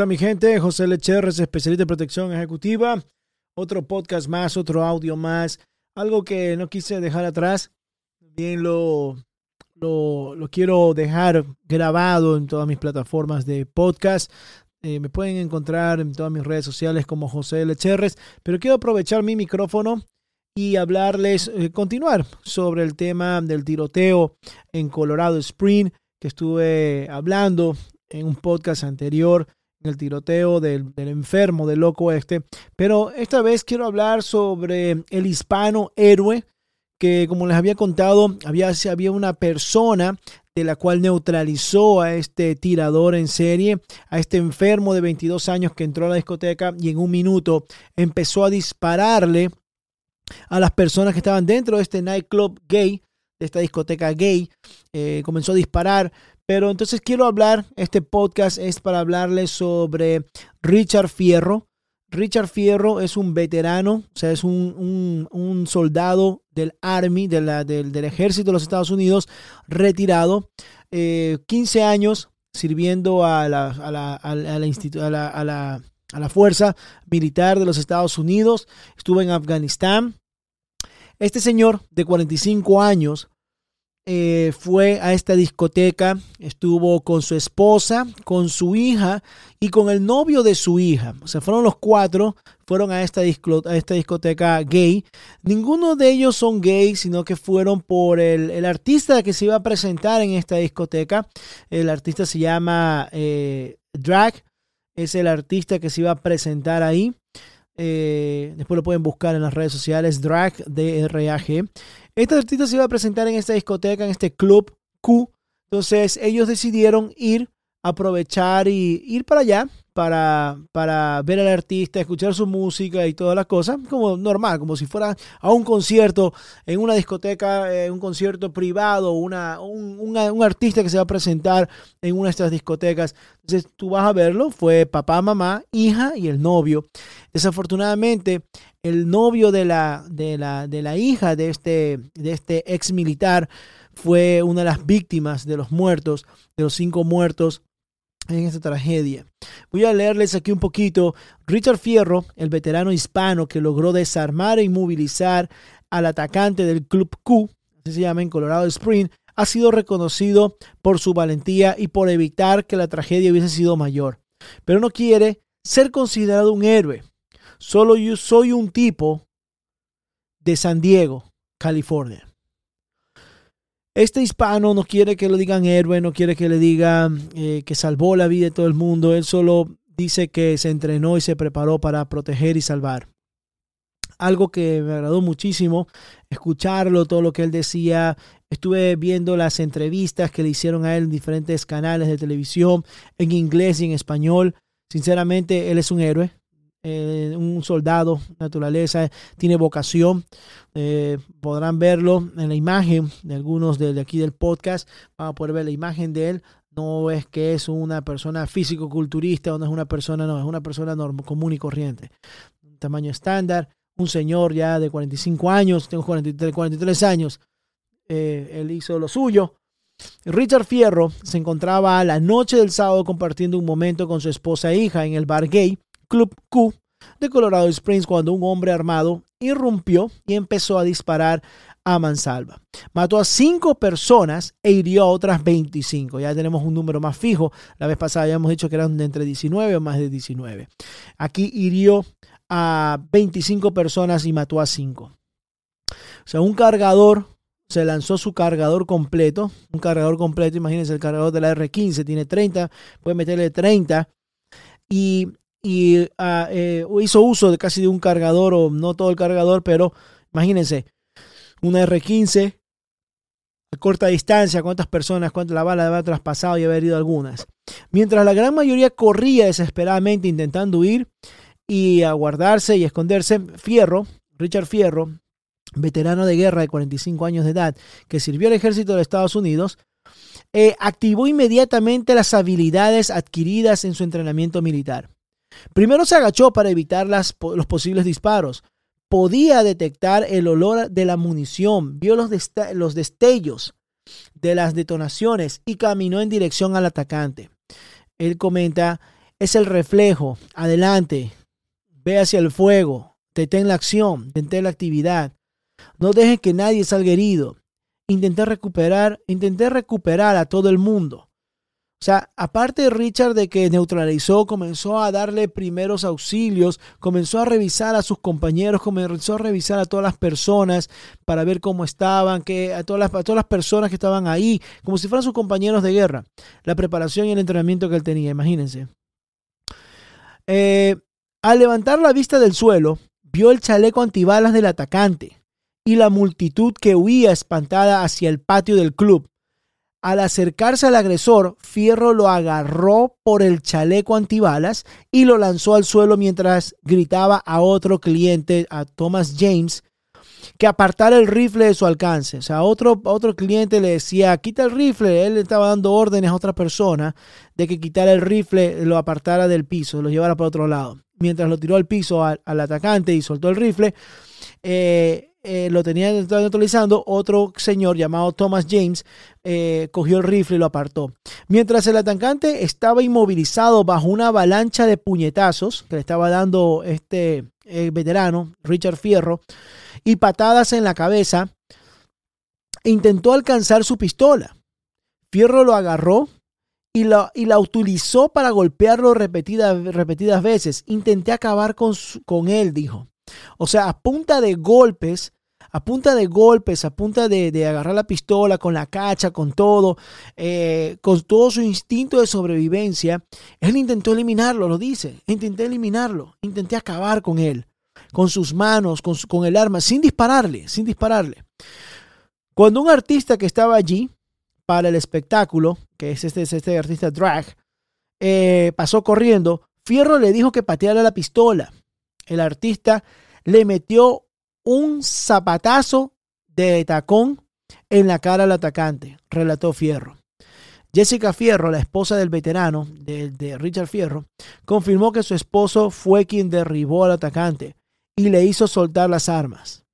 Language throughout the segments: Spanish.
Está mi gente? José Lecherres, especialista en protección ejecutiva. Otro podcast más, otro audio más. Algo que no quise dejar atrás. Bien lo, lo, quiero dejar grabado en todas mis plataformas de podcast. Eh, me pueden encontrar en todas mis redes sociales como José Lecherres. Pero quiero aprovechar mi micrófono y hablarles, eh, continuar sobre el tema del tiroteo en Colorado Spring que estuve hablando en un podcast anterior el tiroteo del, enfermo, del loco este. Pero esta vez quiero hablar sobre el hispano héroe, que como les había contado, había, había una persona de la cual neutralizó a este tirador en serie, a este enfermo de 22 años que entró a la discoteca y en un minuto empezó a dispararle a las personas que estaban dentro de este nightclub gay, de esta discoteca gay. Eh, comenzó a disparar pero entonces quiero hablar, este podcast es para hablarles sobre Richard Fierro. Richard Fierro es un veterano, o sea, es un, soldado del Army, del, ejército de los Estados Unidos, retirado, 15 eh, años sirviendo la, la, la, a la fuerza militar de los Estados Unidos, estuvo en Afganistán. Este señor de 45 años eh, fue a esta discoteca, estuvo con su esposa, con su hija y con el novio de su hija. O sea, fueron los cuatro, fueron a esta, a esta discoteca gay. Ninguno de ellos son gays, sino que fueron por el, artista que se iba a presentar en esta discoteca. El artista se llama eh, Drag, es el artista que se iba a presentar ahí. Eh, después lo pueden buscar en las redes sociales, Drag, D-R-A-G. Este artista se iba a presentar en esta discoteca, en este club Q. Entonces ellos decidieron ir, aprovechar y ir para allá para, para ver al artista, escuchar su música y todas las cosas, como normal, como si fuera a un concierto en una discoteca, en un concierto privado, una, un, un, artista que se va a presentar en una de estas discotecas. Entonces tú vas a verlo, fue papá, mamá, hija y el novio. Desafortunadamente, el novio de la, de la, de la hija de este, de este ex militar fue una de las víctimas de los muertos, de los cinco muertos en esta tragedia. Voy a leerles aquí un poquito. Richard Fierro, el veterano hispano que logró desarmar e inmovilizar al atacante del Club Q, así se llama en Colorado Spring, ha sido reconocido por su valentía y por evitar que la tragedia hubiese sido mayor. Pero no quiere ser considerado un héroe. Solo yo soy un tipo de San Diego, California. Este hispano no quiere que lo digan héroe, no quiere que le digan eh, que salvó la vida de todo el mundo. Él solo dice que se entrenó y se preparó para proteger y salvar. Algo que me agradó muchísimo, escucharlo, todo lo que él decía. Estuve viendo las entrevistas que le hicieron a él en diferentes canales de televisión, en inglés y en español. Sinceramente, él es un héroe. Eh, un soldado, naturaleza, tiene vocación. Eh, podrán verlo en la imagen de algunos de, aquí del podcast. Van a poder ver la imagen de él. No es que es una persona físico-culturista o no es una persona, no, es una persona común y corriente. Un tamaño estándar, un señor ya de 45 años, tengo 43, 43 años, eh, él hizo lo suyo. Richard Fierro se encontraba la noche del sábado compartiendo un momento con su esposa e hija en el bar gay Club Q de Colorado Springs cuando un hombre armado irrumpió y empezó a disparar a mansalva. Mató a cinco personas e hirió a otras 25. Ya tenemos un número más fijo. La vez pasada habíamos dicho que eran de entre 19 o más de 19. Aquí hirió a 25 personas y mató a cinco. O sea, un cargador se lanzó su cargador completo. Un cargador completo, imagínense, el cargador de la R15 tiene 30, puede meterle 30. Y, y ah, eh, hizo uso de casi de un cargador, o no todo el cargador, pero imagínense, una R15 a corta distancia, cuántas personas, cuántas la bala haber traspasado y haber herido algunas. Mientras la gran mayoría corría desesperadamente intentando huir y aguardarse y esconderse, Fierro, Richard Fierro, veterano de guerra de 45 años de edad, que sirvió al ejército de Estados Unidos, eh, activó inmediatamente las habilidades adquiridas en su entrenamiento militar. Primero se agachó para evitar las, los posibles disparos, podía detectar el olor de la munición, vio los, los destellos de las detonaciones y caminó en dirección al atacante. Él comenta, es el reflejo, adelante, ve hacia el fuego, detén la acción, detén la actividad. No deje que nadie salga herido. Intenté recuperar, intenté recuperar a todo el mundo. O sea, aparte de Richard de que neutralizó, comenzó a darle primeros auxilios, comenzó a revisar a sus compañeros, comenzó a revisar a todas las personas para ver cómo estaban, que a todas las, todas las personas que estaban ahí, como si fueran sus compañeros de guerra. La preparación y el entrenamiento que él tenía, imagínense. Eh, al levantar la vista del suelo, vio el chaleco antibalas del atacante y la multitud que huía espantada hacia el patio del club. Al acercarse al agresor, Fierro lo agarró por el chaleco antibalas y lo lanzó al suelo mientras gritaba a otro cliente, a Thomas James, que apartara el rifle de su alcance. O sea, otro, otro cliente le decía, quita el rifle. Él estaba dando órdenes a otra persona de que quitara el rifle, lo apartara del piso, lo llevara para otro lado. Mientras lo tiró al piso al, al atacante y soltó el rifle, eh, eh, lo tenía neutralizando, otro señor llamado Thomas James eh, cogió el rifle y lo apartó. Mientras el atacante estaba inmovilizado bajo una avalancha de puñetazos que le estaba dando este eh, veterano, Richard Fierro, y patadas en la cabeza, intentó alcanzar su pistola. Fierro lo agarró y la, utilizó para golpearlo repetidas, repetidas veces. Intenté acabar con él, dijo. O sea, a punta de golpes, a punta de golpes, a punta de, agarrar la pistola con la cacha, con todo, eh, con todo su instinto de sobrevivencia, él intentó eliminarlo, lo dice. Intenté eliminarlo, intenté acabar con él, con sus manos, con, con el arma, sin dispararle, sin dispararle. Cuando un artista que estaba allí para el espectáculo, que es este, este artista drag, eh, pasó corriendo, Fierro le dijo que pateara la pistola el artista le metió un zapatazo de tacón en la cara al atacante, relató Fierro. Jessica Fierro, la esposa del veterano, de, Richard Fierro, confirmó que su esposo fue quien derribó al atacante y le hizo soltar las armas.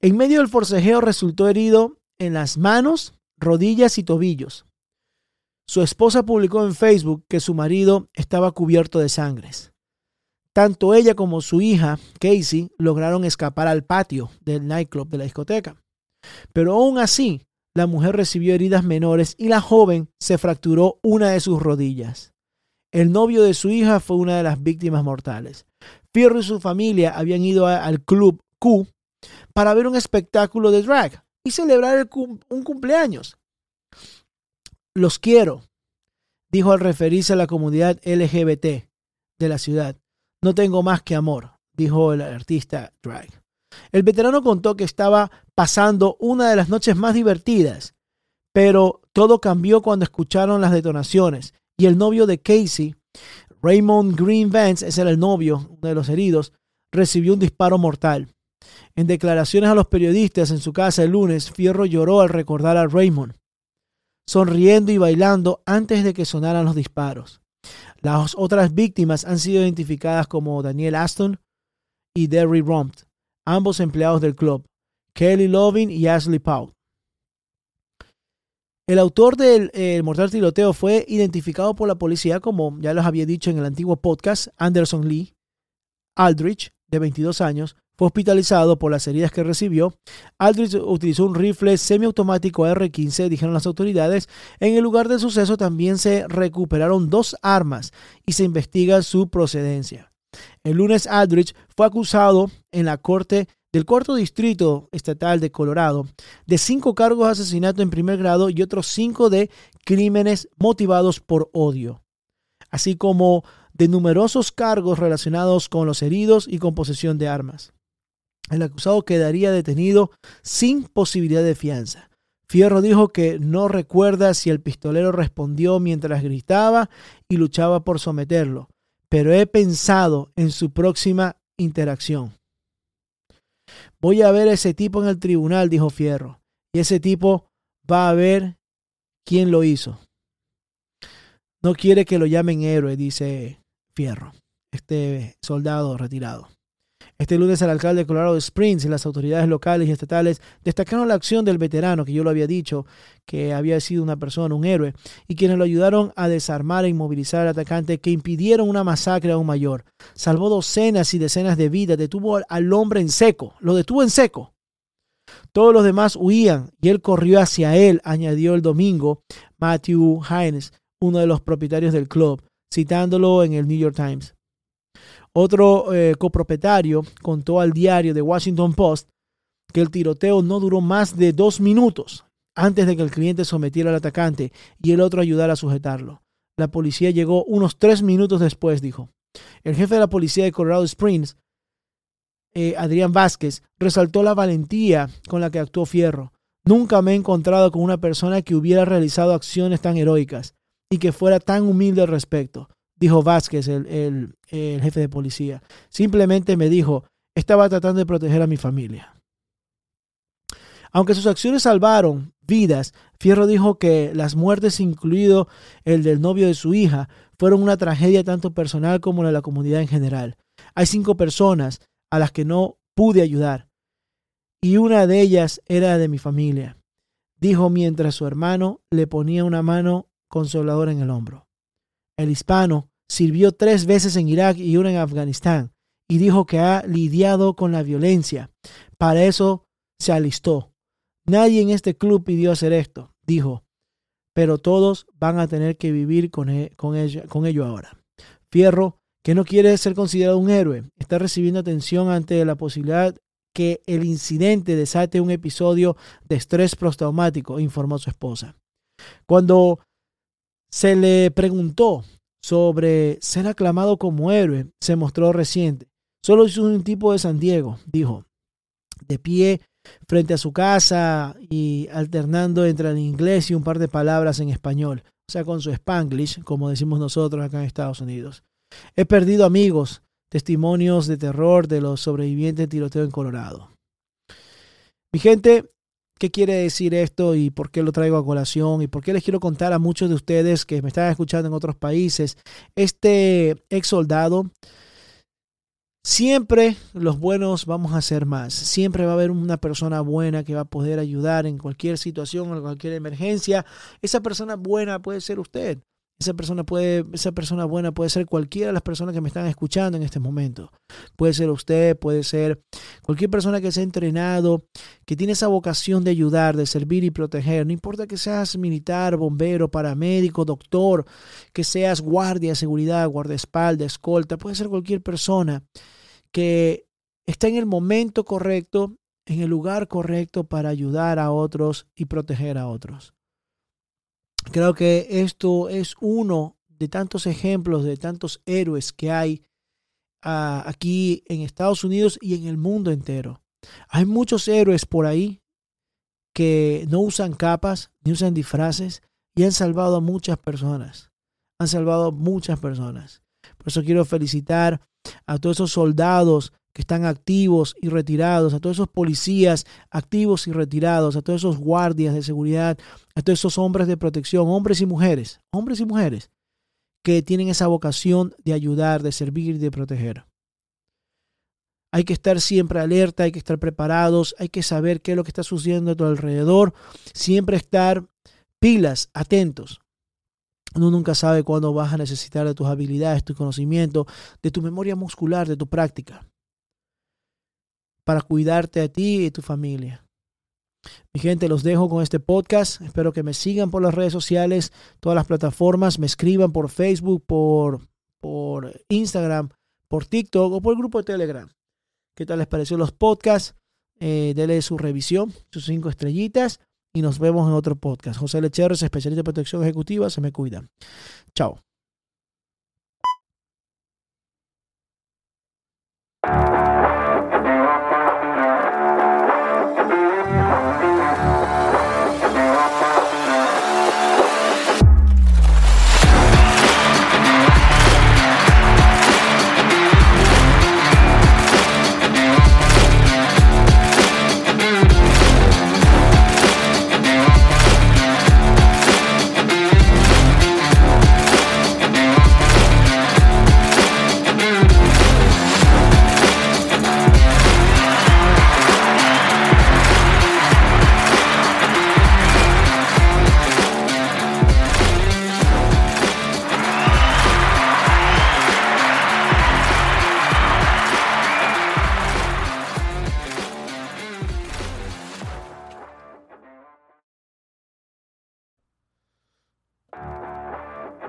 En medio del forcejeo resultó herido en las manos, rodillas y tobillos. Su esposa publicó en Facebook que su marido estaba cubierto de sangres. Tanto ella como su hija, Casey, lograron escapar al patio del nightclub de la discoteca. Pero aún así, la mujer recibió heridas menores y la joven se fracturó una de sus rodillas. El novio de su hija fue una de las víctimas mortales. Fierro y su familia habían ido al club Q para ver un espectáculo de drag y celebrar un cumpleaños. Los quiero, dijo al referirse a la comunidad LGBT de la ciudad. No tengo más que amor, dijo el artista Drag. El veterano contó que estaba pasando una de las noches más divertidas, pero todo cambió cuando escucharon las detonaciones y el novio de Casey, Raymond Green Vance, ese era el novio, de los heridos, recibió un disparo mortal. En declaraciones a los periodistas en su casa el lunes, Fierro lloró al recordar a Raymond. sonriendo y bailando antes de que sonaran los disparos. Las otras víctimas han sido identificadas como Daniel Aston y Derry Rumpt, ambos empleados del club, Kelly Lovin y Ashley Powell. El autor del mortal tiroteo fue identificado por la policía como ya les había dicho en el antiguo podcast, Anderson Lee Aldrich, de 22 años, fue hospitalizado por las heridas que recibió. Aldrich utilizó un rifle semiautomático R-15, dijeron las autoridades. En el lugar del suceso también se recuperaron dos armas y se investiga su procedencia. El lunes Aldrich fue acusado en la corte del cuarto distrito estatal de Colorado de cinco cargos de asesinato en primer grado y otros cinco de crímenes motivados por odio, así como de numerosos cargos relacionados con los heridos y con posesión de armas el acusado quedaría detenido sin posibilidad de fianza. Fierro dijo que no recuerda si el pistolero respondió mientras gritaba y luchaba por someterlo, pero he pensado en su próxima interacción. Voy a ver a ese tipo en el tribunal, dijo Fierro, y ese tipo va a ver quién lo hizo. No quiere que lo llamen héroe, dice Fierro, este soldado retirado. Este lunes el alcalde de Colorado Springs y las autoridades locales y estatales destacaron la acción del veterano, que yo lo había dicho, que había sido una persona, un héroe, y quienes lo ayudaron a desarmar e inmovilizar al atacante que impidieron una masacre aún mayor. Salvó docenas y decenas de vidas, detuvo al hombre en seco, lo detuvo en seco. Todos los demás huían y él corrió hacia él, añadió el domingo Matthew Hines, uno de los propietarios del club, citándolo en el New York Times. Otro eh, copropietario contó al diario The Washington Post que el tiroteo no duró más de dos minutos antes de que el cliente sometiera al atacante y el otro ayudara a sujetarlo. La policía llegó unos tres minutos después, dijo. El jefe de la policía de Colorado Springs, eh, Adrián Vázquez, resaltó la valentía con la que actuó Fierro. Nunca me he encontrado con una persona que hubiera realizado acciones tan heroicas y que fuera tan humilde al respecto dijo Vázquez, el, jefe de policía. Simplemente me dijo, estaba tratando de proteger a mi familia. Aunque sus acciones salvaron vidas, Fierro dijo que las muertes, incluido el del novio de su hija, fueron una tragedia tanto personal como de la comunidad en general. Hay cinco personas a las que no pude ayudar, y una de ellas era de mi familia, dijo mientras su hermano le ponía una mano consoladora en el hombro. El hispano Sirvió tres veces en Irak y una en Afganistán y dijo que ha lidiado con la violencia. Para eso se alistó. Nadie en este club pidió hacer esto, dijo, pero todos van a tener que vivir con, e, con, con ello ahora. Fierro, que no quiere ser considerado un héroe, está recibiendo atención ante la posibilidad que el incidente desate un episodio de estrés postraumático, informó su esposa. Cuando se le preguntó sobre ser aclamado como héroe se mostró reciente. Solo es un tipo de San Diego, dijo, de pie frente a su casa y alternando entre el inglés y un par de palabras en español, o sea, con su spanglish, como decimos nosotros acá en Estados Unidos. He perdido amigos, testimonios de terror de los sobrevivientes de tiroteo en Colorado. Mi gente, ¿Qué quiere decir esto y por qué lo traigo a colación y por qué les quiero contar a muchos de ustedes que me están escuchando en otros países? Este ex soldado, siempre los buenos vamos a ser más. Siempre va a haber una persona buena que va a poder ayudar en cualquier situación, en cualquier emergencia. Esa persona buena puede ser usted. Esa persona, puede, esa persona buena puede ser cualquiera de las personas que me están escuchando en este momento. Puede ser usted, puede ser cualquier persona que se ha entrenado, que tiene esa vocación de ayudar, de servir y proteger. No importa que seas militar, bombero, paramédico, doctor, que seas guardia, seguridad, guardaespaldas, escolta. Puede ser cualquier persona que está en el momento correcto, en el lugar correcto para ayudar a otros y proteger a otros. Creo que esto es uno de tantos ejemplos, de tantos héroes que hay ah, aquí en Estados Unidos y en el mundo entero. Hay muchos héroes por ahí que no usan capas ni usan disfraces y han salvado a muchas personas. Han salvado a muchas personas. Por eso quiero felicitar a todos esos soldados que están activos y retirados, a todos esos policías activos y retirados, a todos esos guardias de seguridad, a todos esos hombres de protección, hombres y mujeres, hombres y mujeres que tienen esa vocación de ayudar, de servir y de proteger. Hay que estar siempre alerta, hay que estar preparados, hay que saber qué es lo que está sucediendo a tu alrededor, siempre estar pilas, atentos. Uno nunca sabe cuándo vas a necesitar de tus habilidades, tu conocimiento, de tu memoria muscular, de tu práctica, para cuidarte a ti y tu familia. Mi gente, los dejo con este podcast. Espero que me sigan por las redes sociales, todas las plataformas, me escriban por Facebook, por, por Instagram, por TikTok o por el grupo de Telegram. ¿Qué tal les pareció los podcasts? Eh, dele su revisión, sus cinco estrellitas y nos vemos en otro podcast. José Lecherres, especialista de protección ejecutiva, se me cuida. Chao.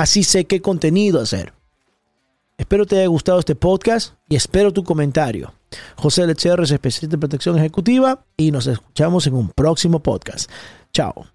Así sé qué contenido hacer. Espero te haya gustado este podcast y espero tu comentario. José Lecher es especialista en protección ejecutiva y nos escuchamos en un próximo podcast. Chao.